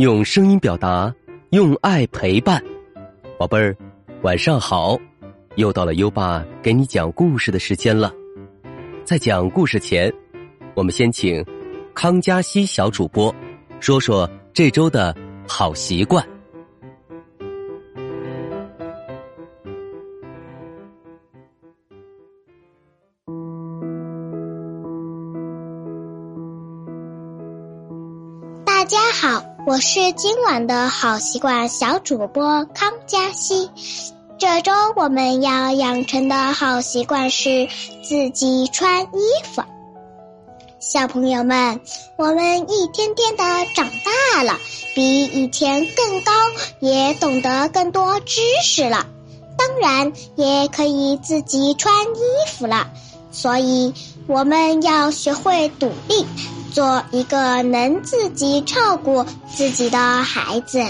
用声音表达，用爱陪伴。宝贝儿，晚上好！又到了优爸给你讲故事的时间了。在讲故事前，我们先请康佳熙小主播说说这周的好习惯。大家好，我是今晚的好习惯小主播康佳熙。这周我们要养成的好习惯是自己穿衣服。小朋友们，我们一天天的长大了，比以前更高，也懂得更多知识了，当然也可以自己穿衣服了。所以我们要学会独立。做一个能自己照顾自己的孩子。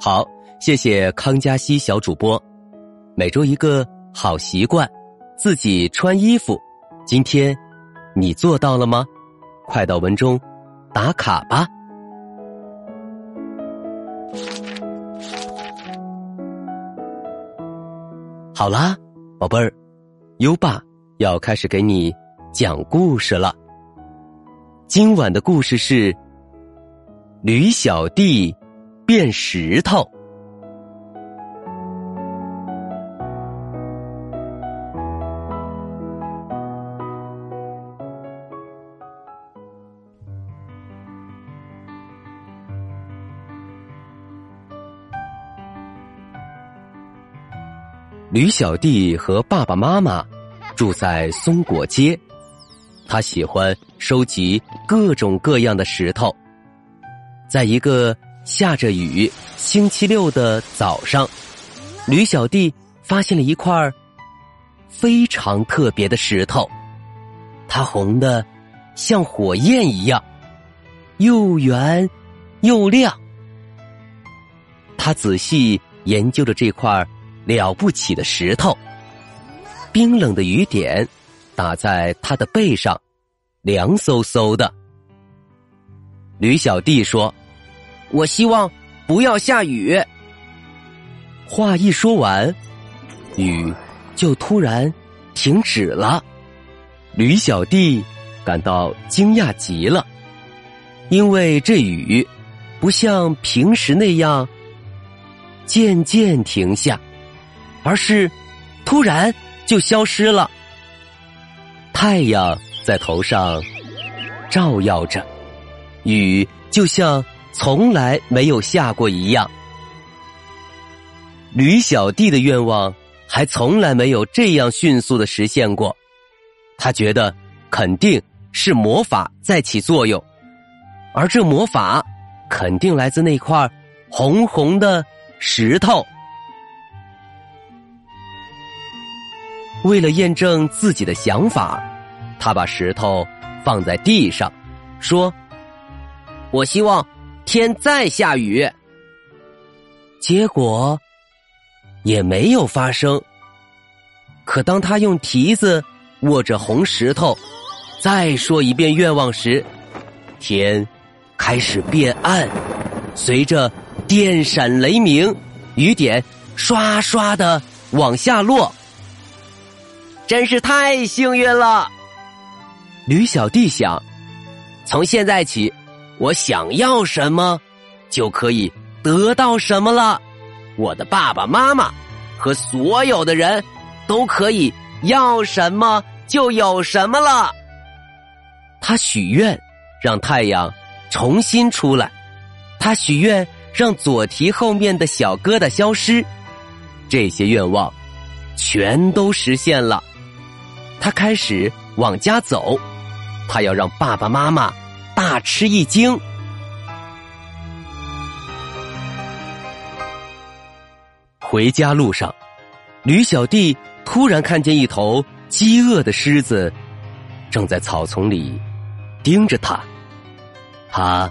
好，谢谢康佳熙小主播。每周一个好习惯，自己穿衣服。今天你做到了吗？快到文中打卡吧。好啦，宝贝儿，优爸要开始给你讲故事了。今晚的故事是驴小弟变石头。驴小弟和爸爸妈妈住在松果街。他喜欢收集各种各样的石头。在一个下着雨星期六的早上，驴小弟发现了一块非常特别的石头，它红的像火焰一样，又圆又亮。他仔细研究着这块了不起的石头，冰冷的雨点。打在他的背上，凉飕飕的。驴小弟说：“我希望不要下雨。”话一说完，雨就突然停止了。驴小弟感到惊讶极了，因为这雨不像平时那样渐渐停下，而是突然就消失了。太阳在头上照耀着，雨就像从来没有下过一样。驴小弟的愿望还从来没有这样迅速的实现过，他觉得肯定是魔法在起作用，而这魔法肯定来自那块红红的石头。为了验证自己的想法。他把石头放在地上，说：“我希望天再下雨。”结果也没有发生。可当他用蹄子握着红石头，再说一遍愿望时，天开始变暗，随着电闪雷鸣，雨点刷刷的往下落。真是太幸运了！驴小弟想，从现在起，我想要什么，就可以得到什么了。我的爸爸妈妈和所有的人都可以要什么就有什么了。他许愿让太阳重新出来，他许愿让左蹄后面的小疙瘩消失。这些愿望全都实现了。他开始往家走。他要让爸爸妈妈大吃一惊。回家路上，驴小弟突然看见一头饥饿的狮子，正在草丛里盯着他。他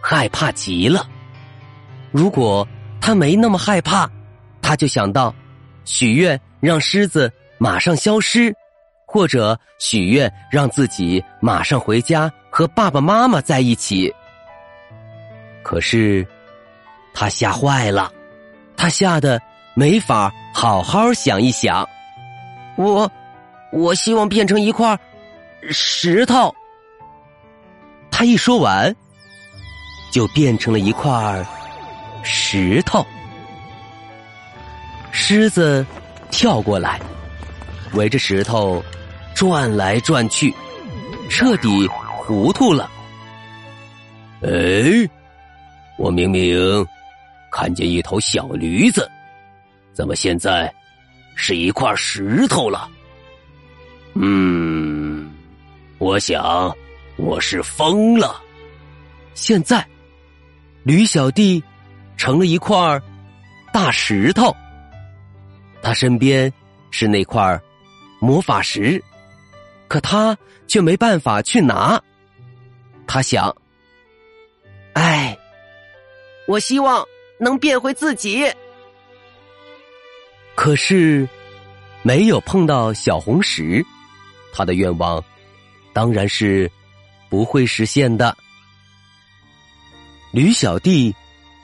害怕极了。如果他没那么害怕，他就想到许愿让狮子马上消失。或者许愿让自己马上回家和爸爸妈妈在一起。可是他吓坏了，他吓得没法好好想一想。我，我希望变成一块石头。他一说完，就变成了一块石头。狮子跳过来，围着石头转来转去，彻底糊涂了。哎，我明明看见一头小驴子，怎么现在是一块石头了？嗯，我想我是疯了。现在，驴小弟成了一块大石头。他身边是那块魔法石，可他却没办法去拿。他想：“哎，我希望能变回自己。”可是没有碰到小红石，他的愿望当然是不会实现的。驴小弟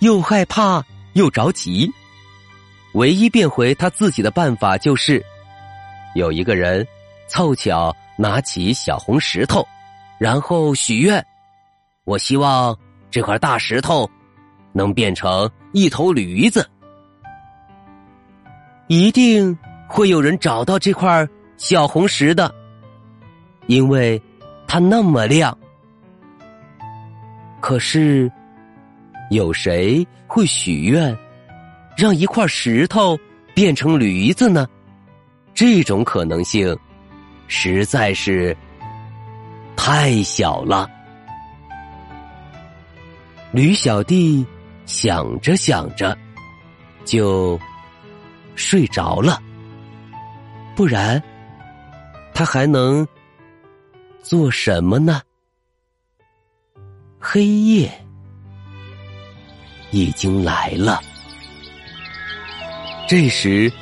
又害怕又着急。唯一变回他自己的办法就是，有一个人凑巧拿起小红石头，然后许愿：“我希望这块大石头能变成一头驴子。”一定会有人找到这块小红石的，因为它那么亮。可是，有谁会许愿？让一块石头变成驴子呢？这种可能性实在是太小了。驴小弟想着想着就睡着了，不然他还能做什么呢？黑夜已经来了。这时，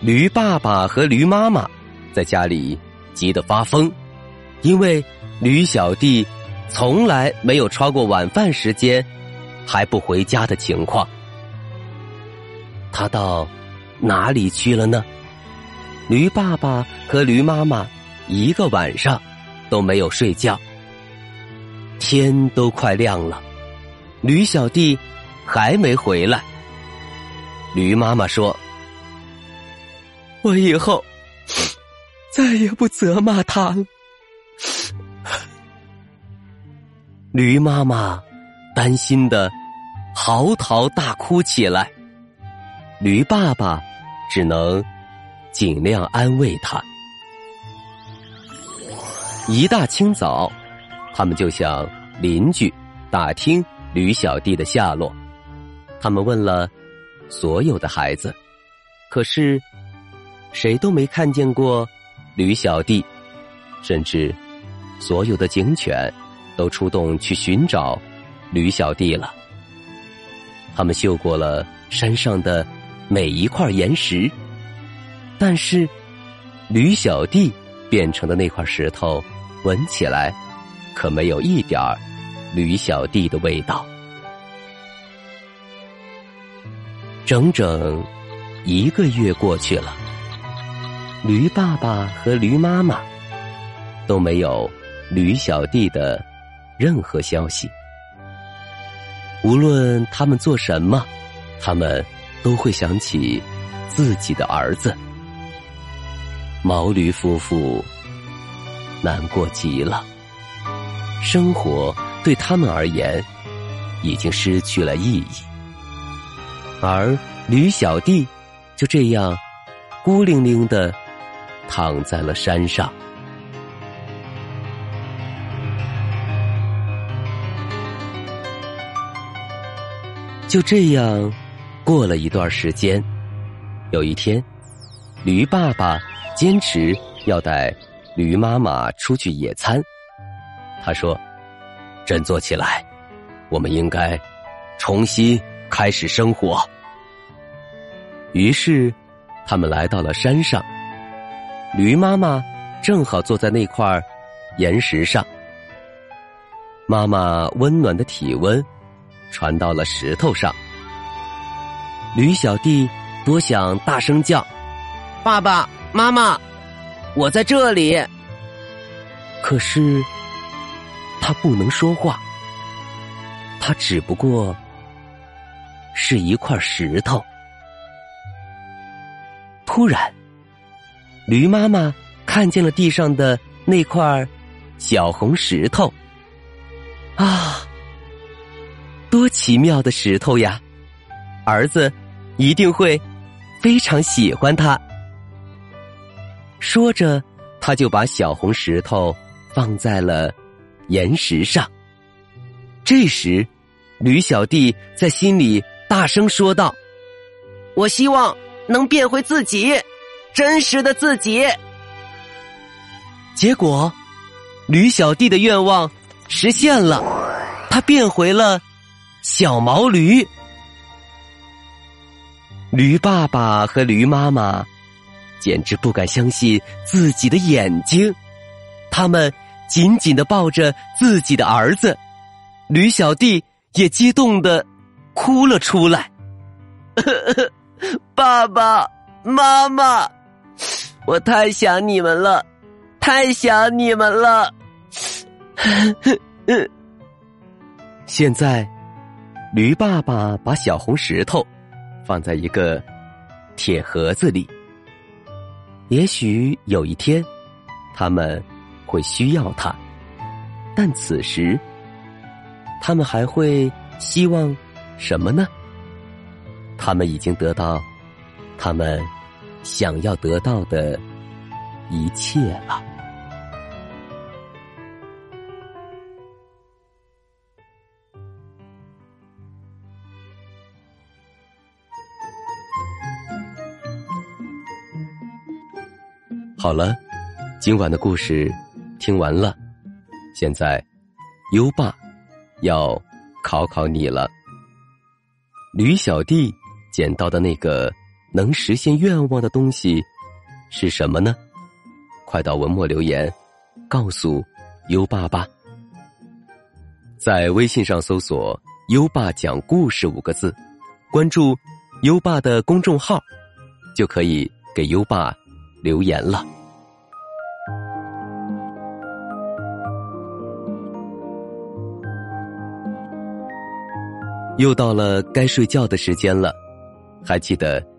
驴爸爸和驴妈妈在家里急得发疯，因为驴小弟从来没有超过晚饭时间还不回家的情况。他到哪里去了呢？驴爸爸和驴妈妈一个晚上都没有睡觉，天都快亮了，驴小弟还没回来。驴妈妈说。我以后再也不责骂他了。驴妈妈担心的嚎啕大哭起来，驴爸爸只能尽量安慰他。一大清早，他们就向邻居打听驴小弟的下落。他们问了所有的孩子，可是。谁都没看见过驴小弟，甚至所有的警犬都出动去寻找驴小弟了。他们嗅过了山上的每一块岩石，但是驴小弟变成的那块石头，闻起来可没有一点儿驴小弟的味道。整整一个月过去了。驴爸爸和驴妈妈都没有驴小弟的任何消息。无论他们做什么，他们都会想起自己的儿子。毛驴夫妇难过极了，生活对他们而言已经失去了意义，而驴小弟就这样孤零零的。躺在了山上。就这样过了一段时间，有一天，驴爸爸坚持要带驴妈妈出去野餐。他说：“振作起来，我们应该重新开始生活。”于是，他们来到了山上。驴妈妈正好坐在那块岩石上，妈妈温暖的体温传到了石头上。驴小弟多想大声叫：“爸爸妈妈，我在这里！”可是他不能说话，他只不过是一块石头。突然，驴妈妈看见了地上的那块小红石头。啊，多奇妙的石头呀！儿子一定会非常喜欢它。说着，他就把小红石头放在了岩石上。这时，驴小弟在心里大声说道：“我希望。”能变回自己，真实的自己。结果，驴小弟的愿望实现了，他变回了小毛驴。驴爸爸和驴妈妈简直不敢相信自己的眼睛，他们紧紧的抱着自己的儿子，驴小弟也激动的哭了出来。爸爸妈妈，我太想你们了，太想你们了。现在，驴爸爸把小红石头放在一个铁盒子里。也许有一天，他们会需要它，但此时，他们还会希望什么呢？他们已经得到。他们想要得到的一切了。好了，今晚的故事听完了，现在优爸要考考你了。驴小弟捡到的那个。能实现愿望的东西是什么呢？快到文末留言，告诉优爸吧。在微信上搜索“优爸讲故事”五个字，关注优爸的公众号，就可以给优爸留言了。又到了该睡觉的时间了，还记得？